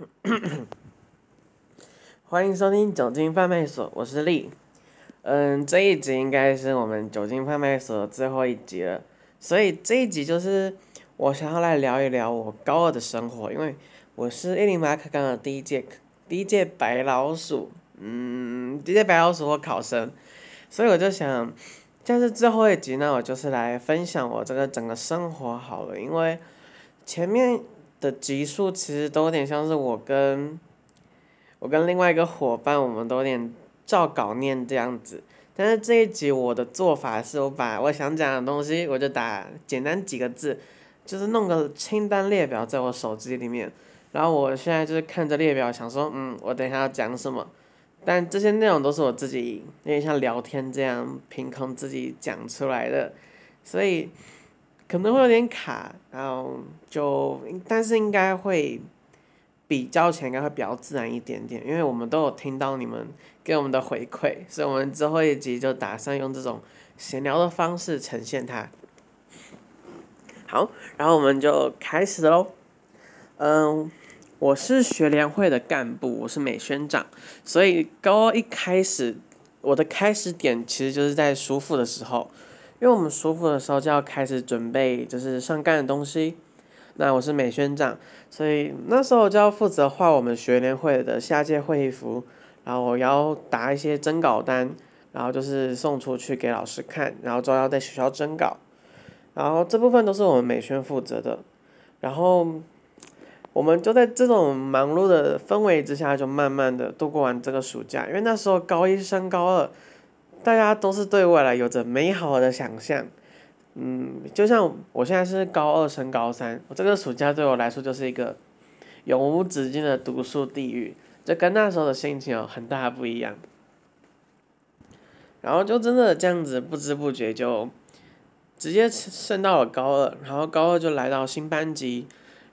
欢迎收听酒精贩卖所，我是丽。嗯，这一集应该是我们酒精贩卖所最后一集了，所以这一集就是我想要来聊一聊我高二的生活，因为我是一零八课纲的第一届第一届白老鼠，嗯，第一届白老鼠或考生，所以我就想，这是最后一集呢，我就是来分享我这个整个生活好了，因为前面的集数其实都有点像是我跟我跟另外一个伙伴，我们都有点。照稿念这样子，但是这一集我的做法是我把我想讲的东西，我就打简单几个字，就是弄个清单列表在我手机里面，然后我现在就是看着列表想说，嗯，我等一下要讲什么，但这些内容都是我自己有点像聊天这样凭空自己讲出来的，所以可能会有点卡，然后就但是应该会。比较起来应该会比较自然一点点，因为我们都有听到你们给我们的回馈，所以我们之后一集就打算用这种闲聊的方式呈现它。好，然后我们就开始喽。嗯，我是学联会的干部，我是美宣长，所以高一开始，我的开始点其实就是在舒服的时候，因为我们舒服的时候就要开始准备就是上干的东西。那我是美宣长，所以那时候就要负责画我们学联会的下届会议服，然后我要打一些征稿单，然后就是送出去给老师看，然后之后要在学校征稿，然后这部分都是我们美宣负责的，然后我们就在这种忙碌的氛围之下，就慢慢的度过完这个暑假，因为那时候高一升高二，大家都是对未来有着美好的想象。嗯，就像我现在是高二升高三，我这个暑假对我来说就是一个永无止境的读书地狱，这跟那时候的心情有很大不一样。然后就真的这样子不知不觉就直接升到了高二，然后高二就来到新班级，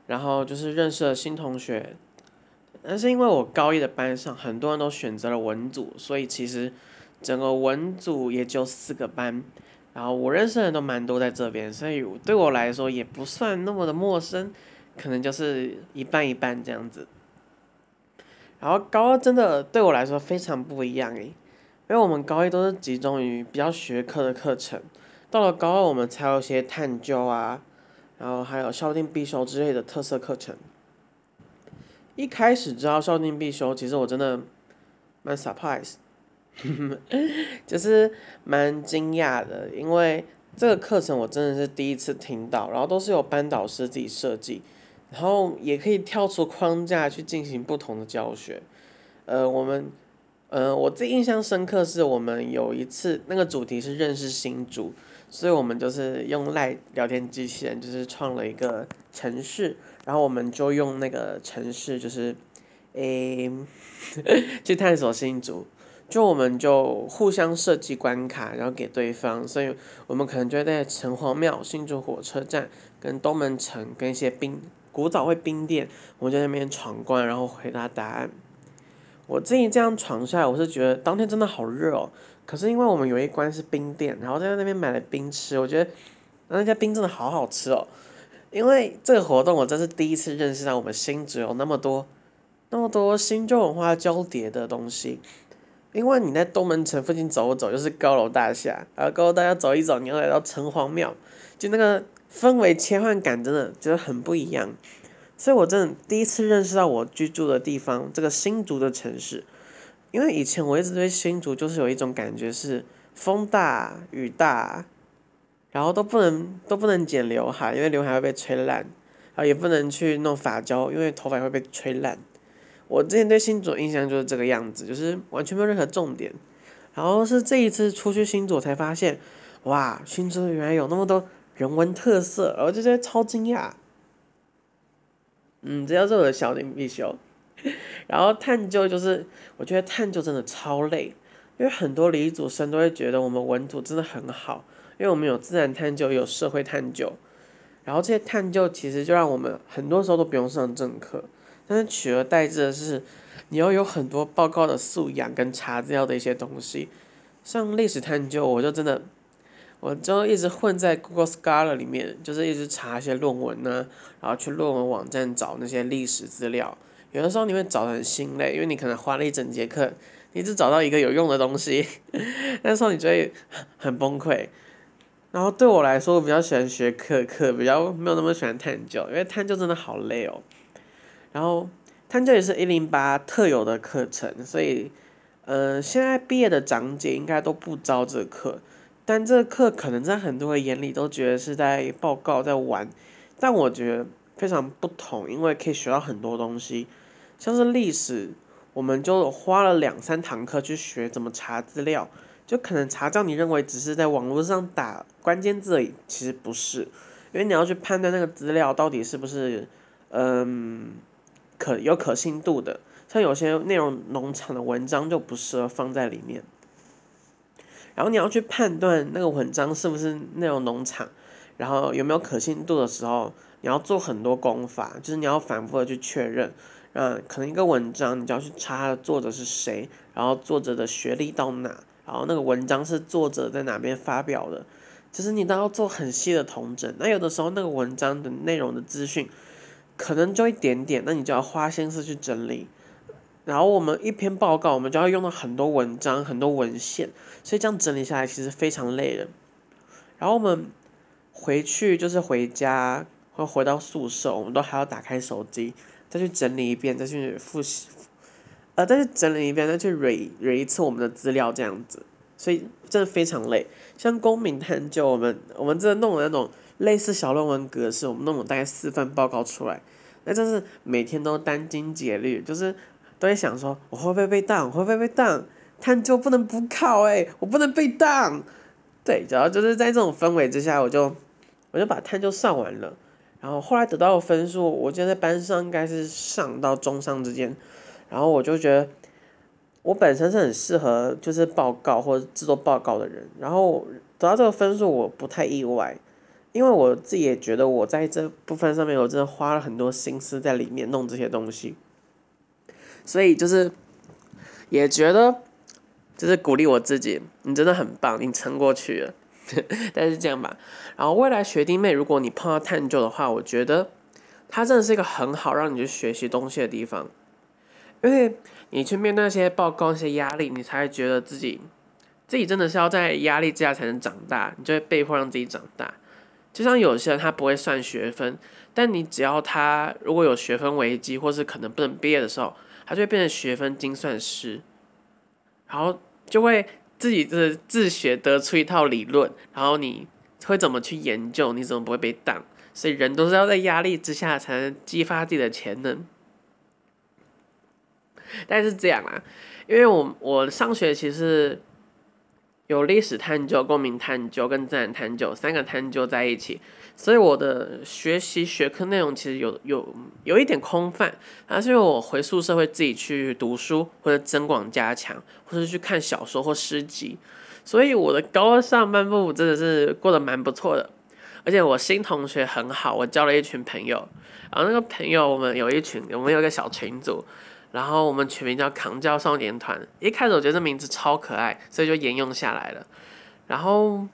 然后就是认识了新同学。但是因为我高一的班上很多人都选择了文组，所以其实整个文组也就四个班。然后我认识的人都蛮多在这边，所以对我来说也不算那么的陌生，可能就是一半一半这样子。然后高二真的对我来说非常不一样诶，因为我们高一都是集中于比较学科的课程，到了高二我们才有一些探究啊，然后还有校定必修之类的特色课程。一开始知道校定必修，其实我真的蛮 surprise。就是蛮惊讶的，因为这个课程我真的是第一次听到，然后都是有班导师自己设计，然后也可以跳出框架去进行不同的教学。呃，我们，呃，我最印象深刻是我们有一次那个主题是认识新主，所以我们就是用赖聊天机器人，就是创了一个城市，然后我们就用那个城市就是，诶，去探索新竹。就我们就互相设计关卡，然后给对方，所以我们可能就会在城隍庙、新竹火车站、跟东门城、跟一些冰古早味冰店，我们在那边闯关，然后回答答案。我自己这样闯下来，我是觉得当天真的好热哦。可是因为我们有一关是冰店，然后在那边买了冰吃，我觉得那家冰真的好好吃哦。因为这个活动，我真是第一次认识到我们新竹有那么多那么多新旧文化交叠的东西。因为你在东门城附近走走，就是高楼大厦，然后高楼大厦走一走，你要来到城隍庙，就那个氛围切换感真的觉得很不一样。所以我真的第一次认识到我居住的地方这个新竹的城市，因为以前我一直对新竹就是有一种感觉是风大雨大，然后都不能都不能剪刘海，因为刘海会被吹烂，然后也不能去弄发胶，因为头发会被吹烂。我之前对新竹印象就是这个样子，就是完全没有任何重点。然后是这一次出去新竹才发现，哇，新竹原来有那么多人文特色，然后就觉得超惊讶。嗯，这叫做我的小林必修。然后探究就是，我觉得探究真的超累，因为很多理组生都会觉得我们文组真的很好，因为我们有自然探究，有社会探究。然后这些探究其实就让我们很多时候都不用上正课。但是取而代之的是，你要有很多报告的素养跟查资料的一些东西，像历史探究，我就真的，我就一直混在 Google Scholar 里面，就是一直查一些论文呢，然后去论文网站找那些历史资料，有的时候你会找的很心累，因为你可能花了一整节课，你只找到一个有用的东西，那时候你就会很崩溃。然后对我来说，我比较喜欢学课课，比较没有那么喜欢探究，因为探究真的好累哦。然后探究也是一零八特有的课程，所以，呃，现在毕业的长姐应该都不招这课，但这课可能在很多人眼里都觉得是在报告在玩，但我觉得非常不同，因为可以学到很多东西，像是历史，我们就花了两三堂课去学怎么查资料。就可能查到你认为只是在网络上打关键字而已，其实不是，因为你要去判断那个资料到底是不是，嗯，可有可信度的。像有些内容农场的文章就不适合放在里面。然后你要去判断那个文章是不是内容农场，然后有没有可信度的时候，你要做很多功法，就是你要反复的去确认。嗯，可能一个文章你就要去查作者是谁，然后作者的学历到哪。然后那个文章是作者在哪边发表的，就是你都要做很细的统整。那有的时候那个文章的内容的资讯，可能就一点点，那你就要花心思去整理。然后我们一篇报告，我们就要用到很多文章、很多文献，所以这样整理下来其实非常累人。然后我们回去就是回家或回到宿舍，我们都还要打开手机再去整理一遍，再去复习。呃，再去整理一遍，再去蕊蕊一次我们的资料，这样子，所以真的非常累。像公民探究，我们我们真的弄了那种类似小论文格式，我们弄了大概四份报告出来，那真是每天都殚精竭虑，就是都在想说，我会不会被当？会不会被当？探究不能补考诶，我不能被当。对，主要就是在这种氛围之下，我就我就把探究上完了，然后后来得到的分数，我觉得在班上应该是上到中上之间。然后我就觉得，我本身是很适合就是报告或者制作报告的人，然后得到这个分数我不太意外，因为我自己也觉得我在这部分上面我真的花了很多心思在里面弄这些东西，所以就是也觉得就是鼓励我自己，你真的很棒，你撑过去了，但是这样吧，然后未来学弟妹如果你碰到探究的话，我觉得它真的是一个很好让你去学习东西的地方。因为你去面对那些报告、一些压力，你才会觉得自己，自己真的是要在压力之下才能长大，你就会被迫让自己长大。就像有些人他不会算学分，但你只要他如果有学分危机，或是可能不能毕业的时候，他就会变成学分精算师，然后就会自己自自学得出一套理论，然后你会怎么去研究，你怎么不会被挡？所以人都是要在压力之下才能激发自己的潜能。但是这样啊，因为我我上学其实有历史探究、公民探究跟自然探究三个探究在一起，所以我的学习学科内容其实有有有一点空泛，还是因为我回宿舍会自己去读书或者增广加强，或者去看小说或诗集，所以我的高二上半部真的是过得蛮不错的，而且我新同学很好，我交了一群朋友，然后那个朋友我们有一群，我们有个小群组。然后我们取名叫“扛教少年团”，一开始我觉得这名字超可爱，所以就沿用下来了。然后，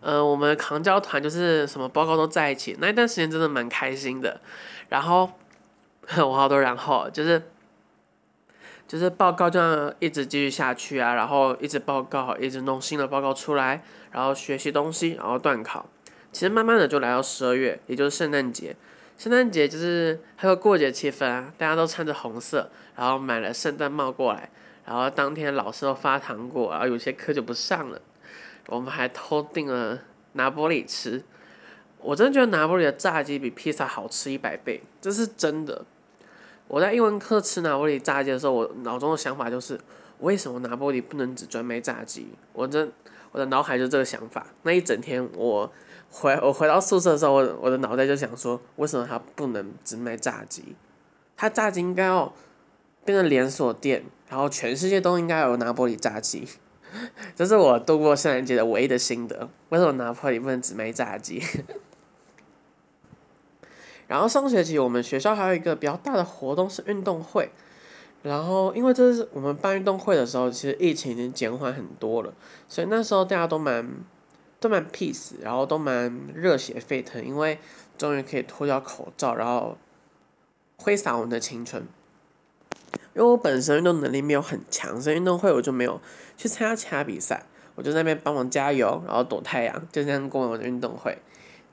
呃，我们扛教团就是什么报告都在一起，那一段时间真的蛮开心的。然后，我好多然后就是，就是报告这样一直继续下去啊，然后一直报告，一直弄新的报告出来，然后学习东西，然后断考。其实慢慢的就来到十二月，也就是圣诞节。圣诞节就是还有过节气氛啊，大家都穿着红色，然后买了圣诞帽过来，然后当天老师都发糖果，然后有些课就不上了。我们还偷订了拿玻里吃，我真的觉得拿玻里的炸鸡比披萨好吃一百倍，这是真的。我在英文课吃拿玻里炸鸡的时候，我脑中的想法就是，为什么拿玻里不能只专卖炸鸡？我真我的脑海就这个想法，那一整天我。回我回到宿舍的时候，我我的脑袋就想说，为什么他不能只卖炸鸡？他炸鸡应该要变成连锁店，然后全世界都应该有拿破里炸鸡。这是我度过圣诞节的唯一的心得。为什么拿破里不能只卖炸鸡？然后上学期我们学校还有一个比较大的活动是运动会，然后因为这是我们办运动会的时候，其实疫情已经减缓很多了，所以那时候大家都蛮。都蛮 peace，然后都蛮热血沸腾，因为终于可以脱掉口罩，然后挥洒我们的青春。因为我本身运动能力没有很强，所以运动会我就没有去参加其他比赛，我就在那边帮忙加油，然后躲太阳，就这样过我的运动会。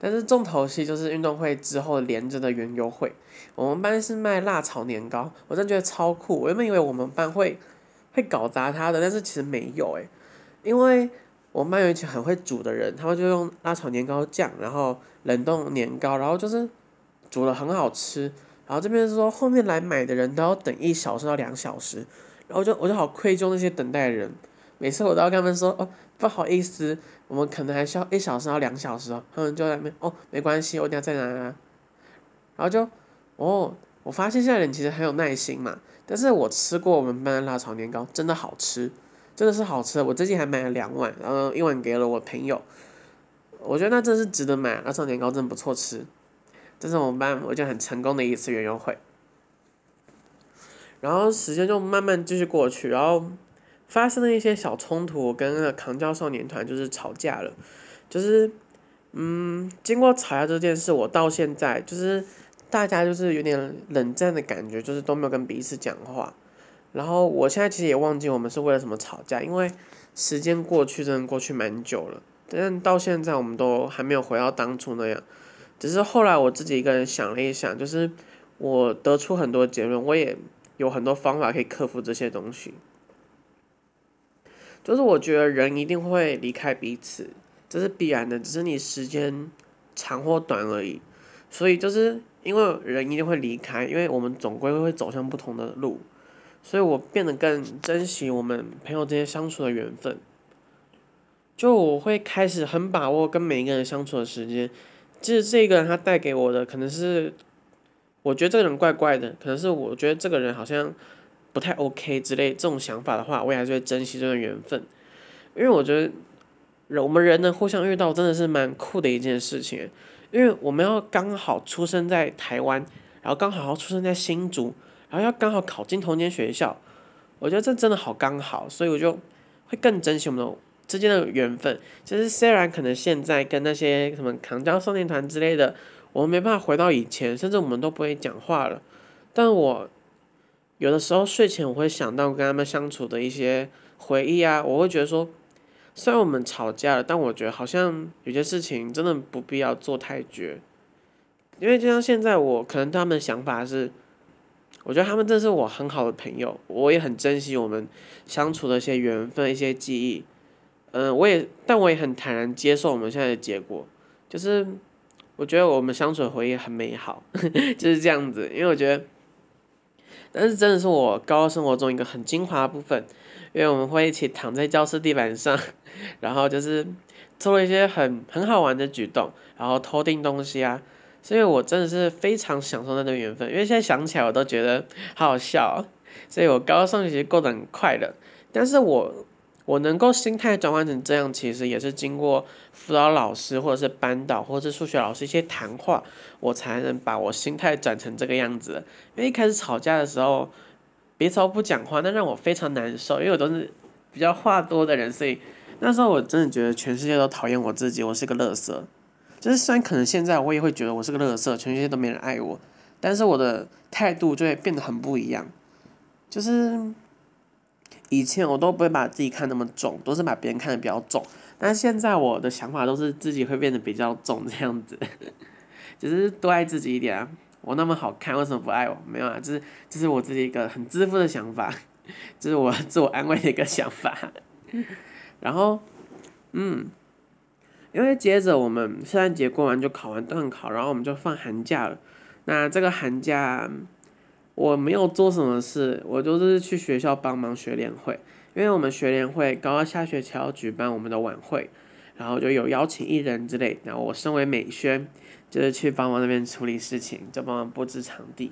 但是重头戏就是运动会之后连着的园游会，我们班是卖辣炒年糕，我真的觉得超酷。我原本以为我们班会会搞砸他的，但是其实没有诶，因为我们班有一群很会煮的人，他们就用辣炒年糕酱，然后冷冻年糕，然后就是煮的很好吃。然后这边是说后面来买的人都要等一小时到两小时，然后就我就好愧疚那些等待的人，每次我都要跟他们说哦不好意思，我们可能还需要一小时到两小时哦，他们就在那边哦没关系，我等下再拿。啊然后就哦，我发现现在人其实很有耐心嘛，但是我吃过我们班的辣炒年糕，真的好吃，真的是好吃，我最近还买了两碗，然后一碗给了我朋友，我觉得那真是值得买，那炒年糕真的不错吃。这是我们班我觉得很成功的一次园游会，然后时间就慢慢继续过去，然后发生了一些小冲突，跟那个扛教少年团就是吵架了，就是嗯，经过吵架这件事，我到现在就是大家就是有点冷战的感觉，就是都没有跟彼此讲话，然后我现在其实也忘记我们是为了什么吵架，因为时间过去真的过去蛮久了，但到现在我们都还没有回到当初那样。只是后来我自己一个人想了一想，就是我得出很多结论，我也有很多方法可以克服这些东西。就是我觉得人一定会离开彼此，这是必然的，只是你时间长或短而已。所以就是因为人一定会离开，因为我们总归会走向不同的路，所以我变得更珍惜我们朋友之间相处的缘分。就我会开始很把握跟每一个人相处的时间。就是这个人他带给我的可能是，我觉得这个人怪怪的，可能是我觉得这个人好像不太 OK 之类这种想法的话，我也还是会珍惜这段缘分，因为我觉得人我们人能互相遇到真的是蛮酷的一件事情，因为我们要刚好出生在台湾，然后刚好要出生在新竹，然后要刚好考进同间学校，我觉得这真的好刚好，所以我就会更珍惜我们。之间的缘分，其实虽然可能现在跟那些什么扛江少年团之类的，我们没办法回到以前，甚至我们都不会讲话了。但我有的时候睡前我会想到跟他们相处的一些回忆啊，我会觉得说，虽然我们吵架了，但我觉得好像有些事情真的不必要做太绝，因为就像现在我可能他们的想法是，我觉得他们真是我很好的朋友，我也很珍惜我们相处的一些缘分、一些记忆。嗯，我也，但我也很坦然接受我们现在的结果，就是我觉得我们相处的回忆很美好，就是这样子。因为我觉得，但是真的是我高中生活中一个很精华的部分，因为我们会一起躺在教室地板上，然后就是做了一些很很好玩的举动，然后偷订东西啊，所以我真的是非常享受那段缘分。因为现在想起来我都觉得好好笑，所以我高中其实过得很快乐，但是我。我能够心态转换成这样，其实也是经过辅导老师或者是班导或者是数学老师一些谈话，我才能把我心态转成这个样子。因为一开始吵架的时候，别吵不讲话，那让我非常难受。因为我都是比较话多的人，所以那时候我真的觉得全世界都讨厌我自己，我是个乐色。就是虽然可能现在我也会觉得我是个乐色，全世界都没人爱我，但是我的态度就会变得很不一样，就是。以前我都不会把自己看那么重，都是把别人看的比较重。但现在我的想法都是自己会变得比较重这样子，只是多爱自己一点啊！我那么好看，为什么不爱我？没有啊，这是这是我自己一个很自负的想法，这是我自我安慰的一个想法。然后，嗯，因为接着我们圣诞节过完就考完段考，然后我们就放寒假了。那这个寒假。我没有做什么事，我就是去学校帮忙学联会，因为我们学联会刚刚下学期要举办我们的晚会，然后就有邀请艺人之类，然后我身为美宣，就是去帮忙那边处理事情，就帮忙布置场地。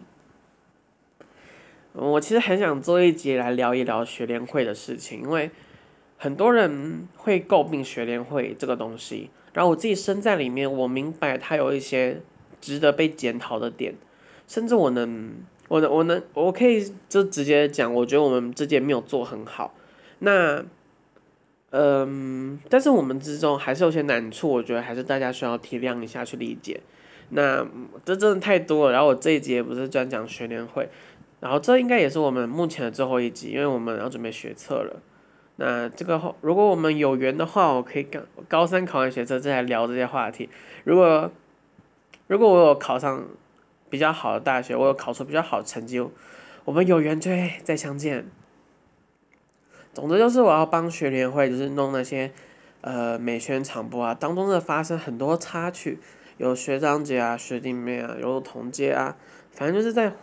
我其实很想做一节来聊一聊学联会的事情，因为很多人会诟病学联会这个东西，然后我自己身在里面，我明白它有一些值得被检讨的点，甚至我能。我能，我能，我可以就直接讲，我觉得我们之间没有做很好。那，嗯，但是我们之中还是有些难处，我觉得还是大家需要体谅一下，去理解。那这真的太多了。然后我这一节不是专讲学联会，然后这应该也是我们目前的最后一集，因为我们要准备学测了。那这个后，如果我们有缘的话，我可以高高三考完学车再来聊这些话题。如果如果我有考上比较好的大学，我有考出比较好的成绩，我们有缘就会再相见。总之就是我要帮学联会，就是弄那些呃美宣场播啊，当中的发生很多插曲，有学长姐啊、学弟妹啊，有同届啊，反正就是在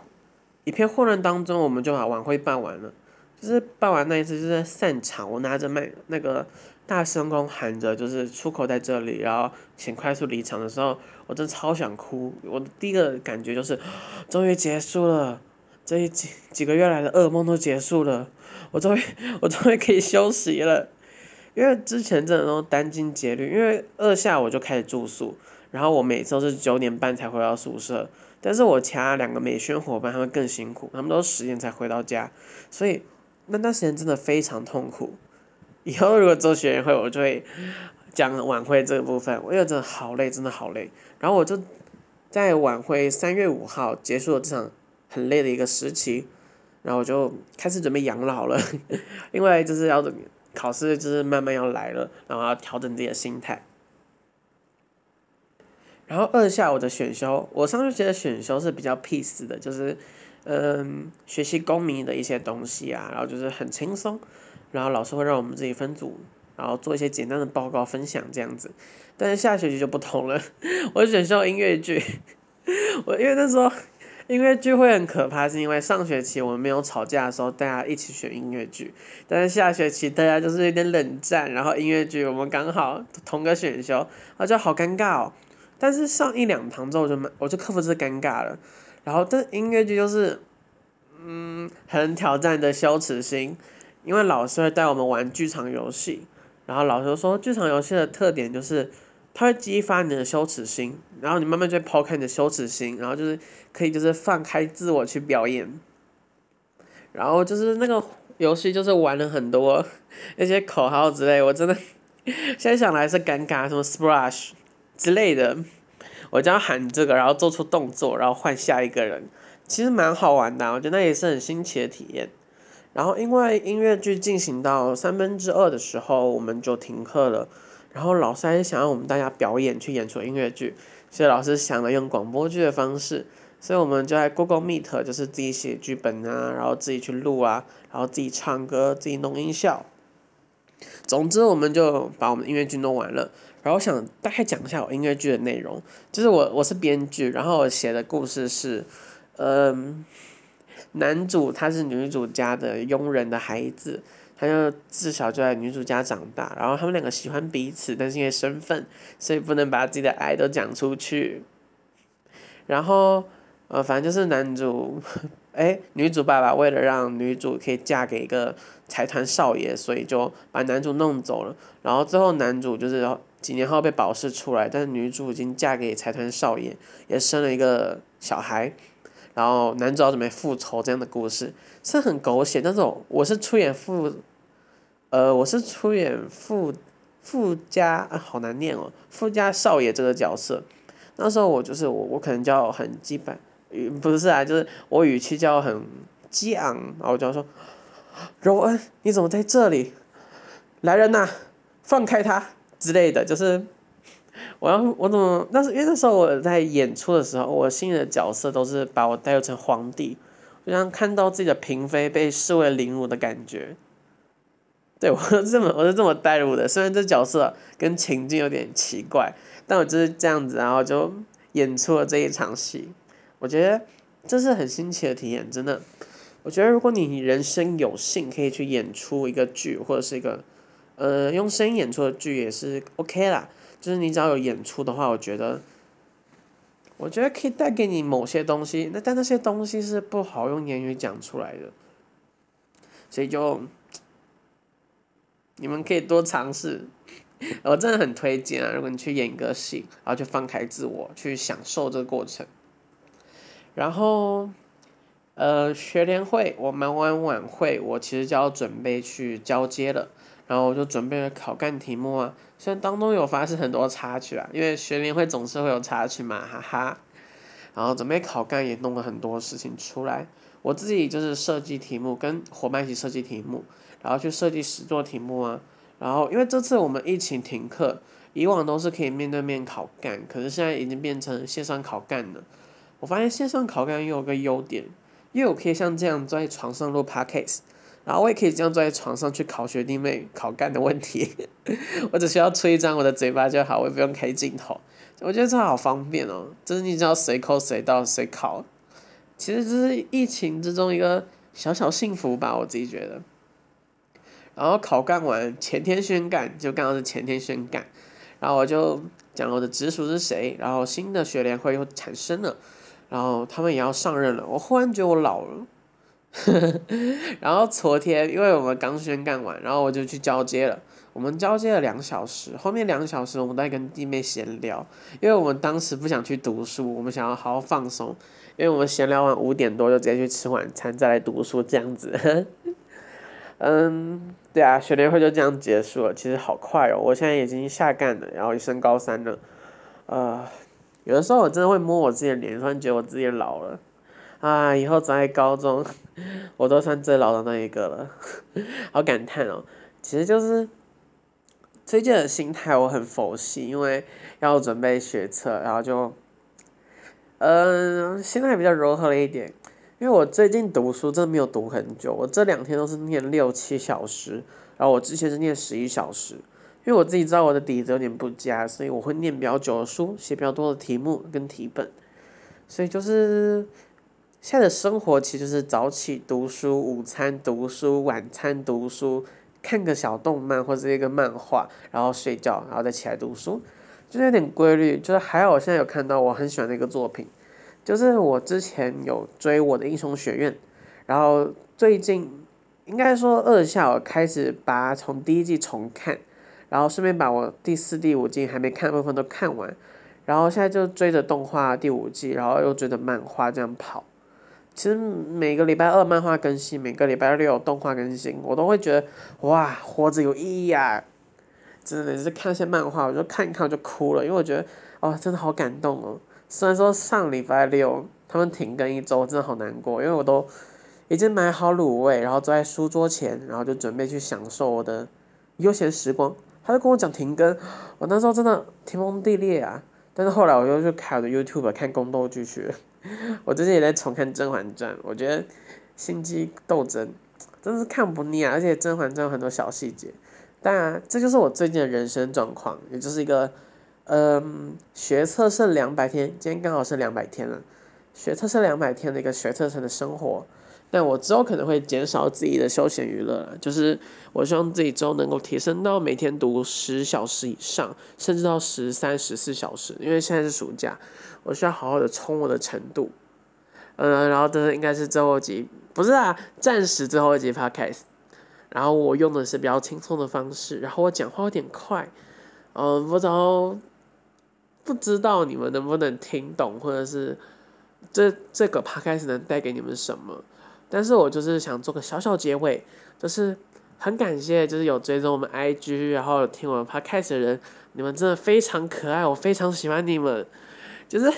一片混乱当中，我们就把晚会办完了。就是办完那一次，就是散场，我拿着麦那个大声公喊着，就是出口在这里，然后请快速离场的时候，我真超想哭。我的第一个感觉就是，终于结束了，这一几几个月来的噩梦都结束了，我终于我终于可以休息了。因为之前真的都殚精竭虑，因为二下我就开始住宿，然后我每次都是九点半才回到宿舍，但是我其他两个美宣伙伴他们更辛苦，他们都十点才回到家，所以。那段时间真的非常痛苦，以后如果做学员会，我就会讲晚会这个部分。我觉得真的好累，真的好累。然后我就在晚会三月五号结束了这场很累的一个时期，然后我就开始准备养老了，因为就是要考试，就是慢慢要来了，然后要调整自己的心态。然后二下我的选修，我上学期的选修是比较 peace 的，就是。嗯，学习公民的一些东西啊，然后就是很轻松，然后老师会让我们自己分组，然后做一些简单的报告分享这样子。但是下学期就不同了，我选修音乐剧，我因为那时候音乐剧会很可怕，是因为上学期我们没有吵架的时候，大家一起选音乐剧，但是下学期大家就是有点冷战，然后音乐剧我们刚好同个选修，我就好尴尬哦。但是上一两堂之后，我就我就克服这尴尬了。然后，这音乐剧就是，嗯，很挑战的羞耻心，因为老师会带我们玩剧场游戏，然后老师说，剧场游戏的特点就是，它会激发你的羞耻心，然后你慢慢就会抛开你的羞耻心，然后就是可以就是放开自我去表演，然后就是那个游戏就是玩了很多 那些口号之类，我真的 现在想来是尴尬，什么 splash 之类的。我就要喊这个，然后做出动作，然后换下一个人，其实蛮好玩的，我觉得那也是很新奇的体验。然后因为音乐剧进行到三分之二的时候，我们就停课了。然后老师还想让我们大家表演去演出音乐剧，所以老师想了用广播剧的方式，所以我们就在 Google Meet 就是自己写剧本啊，然后自己去录啊，然后自己唱歌，自己弄音效。总之，我们就把我们音乐剧弄完了。然后我想大概讲一下我音乐剧的内容，就是我我是编剧，然后我写的故事是，嗯，男主他是女主家的佣人的孩子，他就自小就在女主家长大，然后他们两个喜欢彼此，但是因为身份，所以不能把自己的爱都讲出去。然后，呃，反正就是男主，哎，女主爸爸为了让女主可以嫁给一个财团少爷，所以就把男主弄走了。然后最后男主就是。几年后被保释出来，但是女主已经嫁给财团少爷，也生了一个小孩，然后男主要准备复仇这样的故事，是很狗血。但是我是出演富，呃，我是出演富富家，好难念哦，富家少爷这个角色。那时候我就是我，我可能叫很基本，不是啊，就是我语气叫很激昂，然后我就说，柔恩，你怎么在这里？来人呐，放开他！之类的，就是 我要我怎么？那是因为那时候我在演出的时候，我心里的角色都是把我代入成皇帝，就像看到自己的嫔妃被视为凌辱的感觉。对我是这么我是这么代入的，虽然这角色跟情境有点奇怪，但我就是这样子，然后就演出了这一场戏。我觉得这是很新奇的体验，真的。我觉得如果你人生有幸可以去演出一个剧或者是一个。呃，用声音演出的剧也是 OK 啦，就是你只要有演出的话，我觉得，我觉得可以带给你某些东西，那但那些东西是不好用言语讲出来的，所以就，你们可以多尝试，我真的很推荐啊！如果你去演一个戏，然后去放开自我，去享受这个过程，然后，呃，学联会我忙完晚会，我其实就要准备去交接了。然后我就准备了考干题目啊，虽然当中有发生很多插曲啊，因为学联会总是会有插曲嘛，哈哈。然后准备考干也弄了很多事情出来，我自己就是设计题目，跟伙伴一起设计题目，然后去设计实作题目啊。然后因为这次我们疫情停课，以往都是可以面对面考干，可是现在已经变成线上考干了。我发现线上考干又有个优点，因为我可以像这样在床上录 podcast，然后我也可以这样坐在床上去考学弟妹考干的问题，我只需要吹一张我的嘴巴就好，我也不用开镜头。我觉得这好方便哦，就是你只要随扣随到随考，其实这是疫情之中一个小小幸福吧，我自己觉得。然后考干完，前天宣干，就刚好是前天宣干，然后我就讲我的直属是谁，然后新的学联会又产生了，然后他们也要上任了，我忽然觉得我老了。然后昨天，因为我们刚宣干完，然后我就去交接了。我们交接了两小时，后面两小时我们在跟弟妹闲聊，因为我们当时不想去读书，我们想要好好放松，因为我们闲聊完五点多就直接去吃晚餐，再来读书这样子。嗯，对啊，学联会就这样结束了，其实好快哦，我现在已经下干了，然后升高三了，呃，有的时候我真的会摸我自己的脸，突然觉得我自己老了，啊，以后在高中，我都算最老的那一个了，好感叹哦，其实就是。最近的心态我很佛系，因为要准备学测，然后就，嗯，心态比较柔和了一点。因为我最近读书真的没有读很久，我这两天都是念六七小时，然后我之前是念十一小时。因为我自己知道我的底子有点不佳，所以我会念比较久的书，写比较多的题目跟题本。所以就是现在的生活其实是早起读书，午餐读书，晚餐读书。看个小动漫或者一个漫画，然后睡觉，然后再起来读书，就是有点规律。就是还好，我现在有看到我很喜欢的一个作品，就是我之前有追我的英雄学院，然后最近应该说二下我开始把从第一季重看，然后顺便把我第四、第五季还没看的部分都看完，然后现在就追着动画第五季，然后又追着漫画这样跑。其实每个礼拜二漫画更新，每个礼拜六动画更新，我都会觉得哇，活着有意义啊！真的是看一些漫画，我就看一看我就哭了，因为我觉得哦，真的好感动哦。虽然说上礼拜六他们停更一周，真的好难过，因为我都已经买好卤味，然后坐在书桌前，然后就准备去享受我的悠闲时光。他就跟我讲停更，我那时候真的天崩地裂啊！但是后来我又去开我的 YouTube 看宫斗剧去了。我最近也在重看《甄嬛传》，我觉得心机斗争真是看不腻啊！而且《甄嬛传》有很多小细节，当然这就是我最近的人生状况，也就是一个嗯，学测剩两百天，今天刚好是两百天了，学测剩两百天的一个学测生的生活。但我之后可能会减少自己的休闲娱乐，就是我希望自己之后能够提升到每天读十小时以上，甚至到十三、十四小时，因为现在是暑假，我需要好好的冲我的程度。嗯，然后这应该是最后一集，不是啊，暂时最后一集 podcast。然后我用的是比较轻松的方式，然后我讲话有点快，嗯，不知道不知道你们能不能听懂，或者是这这个 podcast 能带给你们什么？但是我就是想做个小小结尾，就是很感谢，就是有追踪我们 IG，然后听我们 Podcast 的人，你们真的非常可爱，我非常喜欢你们，就是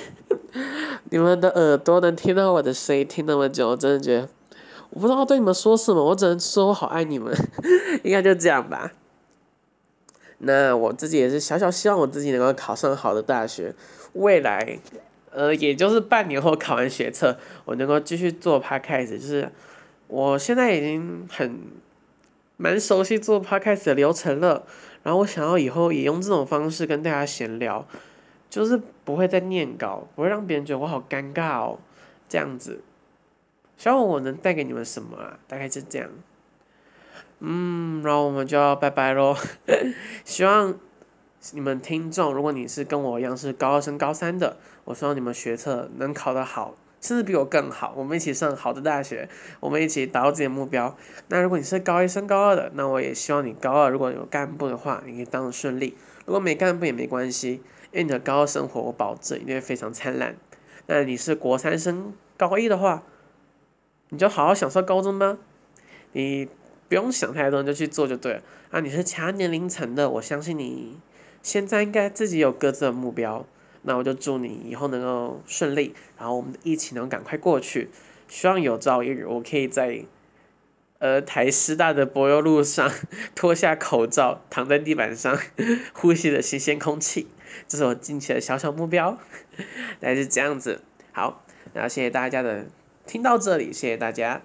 你们的耳朵能听到我的声音听那么久，我真的觉得我不知道对你们说什么，我只能说我好爱你们，应该就这样吧。那我自己也是小小希望我自己能够考上好的大学，未来。呃，也就是半年后考完学测，我能够继续做 podcast，就是我现在已经很蛮熟悉做 podcast 的流程了。然后我想要以后也用这种方式跟大家闲聊，就是不会再念稿，不会让别人觉得我好尴尬哦，这样子。希望我能带给你们什么啊？大概就这样。嗯，然后我们就要拜拜喽。希望。你们听众，如果你是跟我一样是高二升高三的，我希望你们学测能考得好，甚至比我更好。我们一起上好的大学，我们一起达到自己的目标。那如果你是高一升高二的，那我也希望你高二如果有干部的话，你可以当的顺利。如果没干部也没关系，因为你的高二生活我保证一定会非常灿烂。那你是国三升高一的话，你就好好享受高中吧。你不用想太多，你就去做就对了。啊，你是其他年龄层的，我相信你。现在应该自己有各自的目标，那我就祝你以后能够顺利，然后我们的疫情能赶快过去。希望有朝一日我可以在，呃台师大的柏油路上脱下口罩，躺在地板上，呼吸着新鲜空气，这是我近期的小小目标，大概是这样子。好，那谢谢大家的听到这里，谢谢大家。